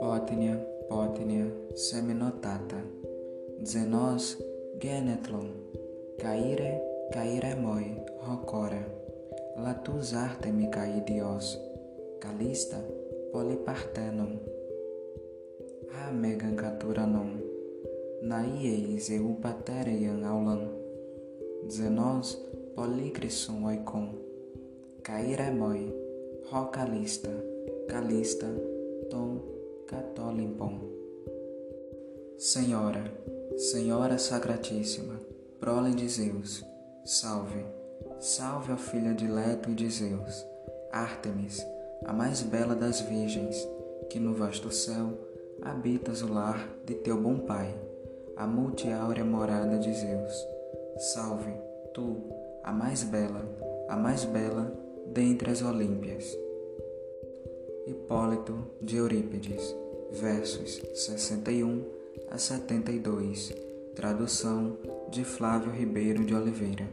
Potnia, potnia, seminotata, zenos genetlon, caire, caire moi, rocora, latus artemi caidios, calista, polipartenon, a megancaturanon, naieis eupaterian aulan, zenos policrisson oikon, caire moi, rocalista, calista, tom catolimpon. Senhora, Senhora Sacratíssima, prole de Zeus, salve, salve a filha de Leto e de Zeus, Ártemis, a mais bela das virgens, que no vasto céu habitas o lar de teu bom pai, a multiáurea morada de Zeus. Salve, tu, a mais bela, a mais bela dentre as Olímpias. Hipólito de Eurípides, versos 61 a 72, tradução de Flávio Ribeiro de Oliveira.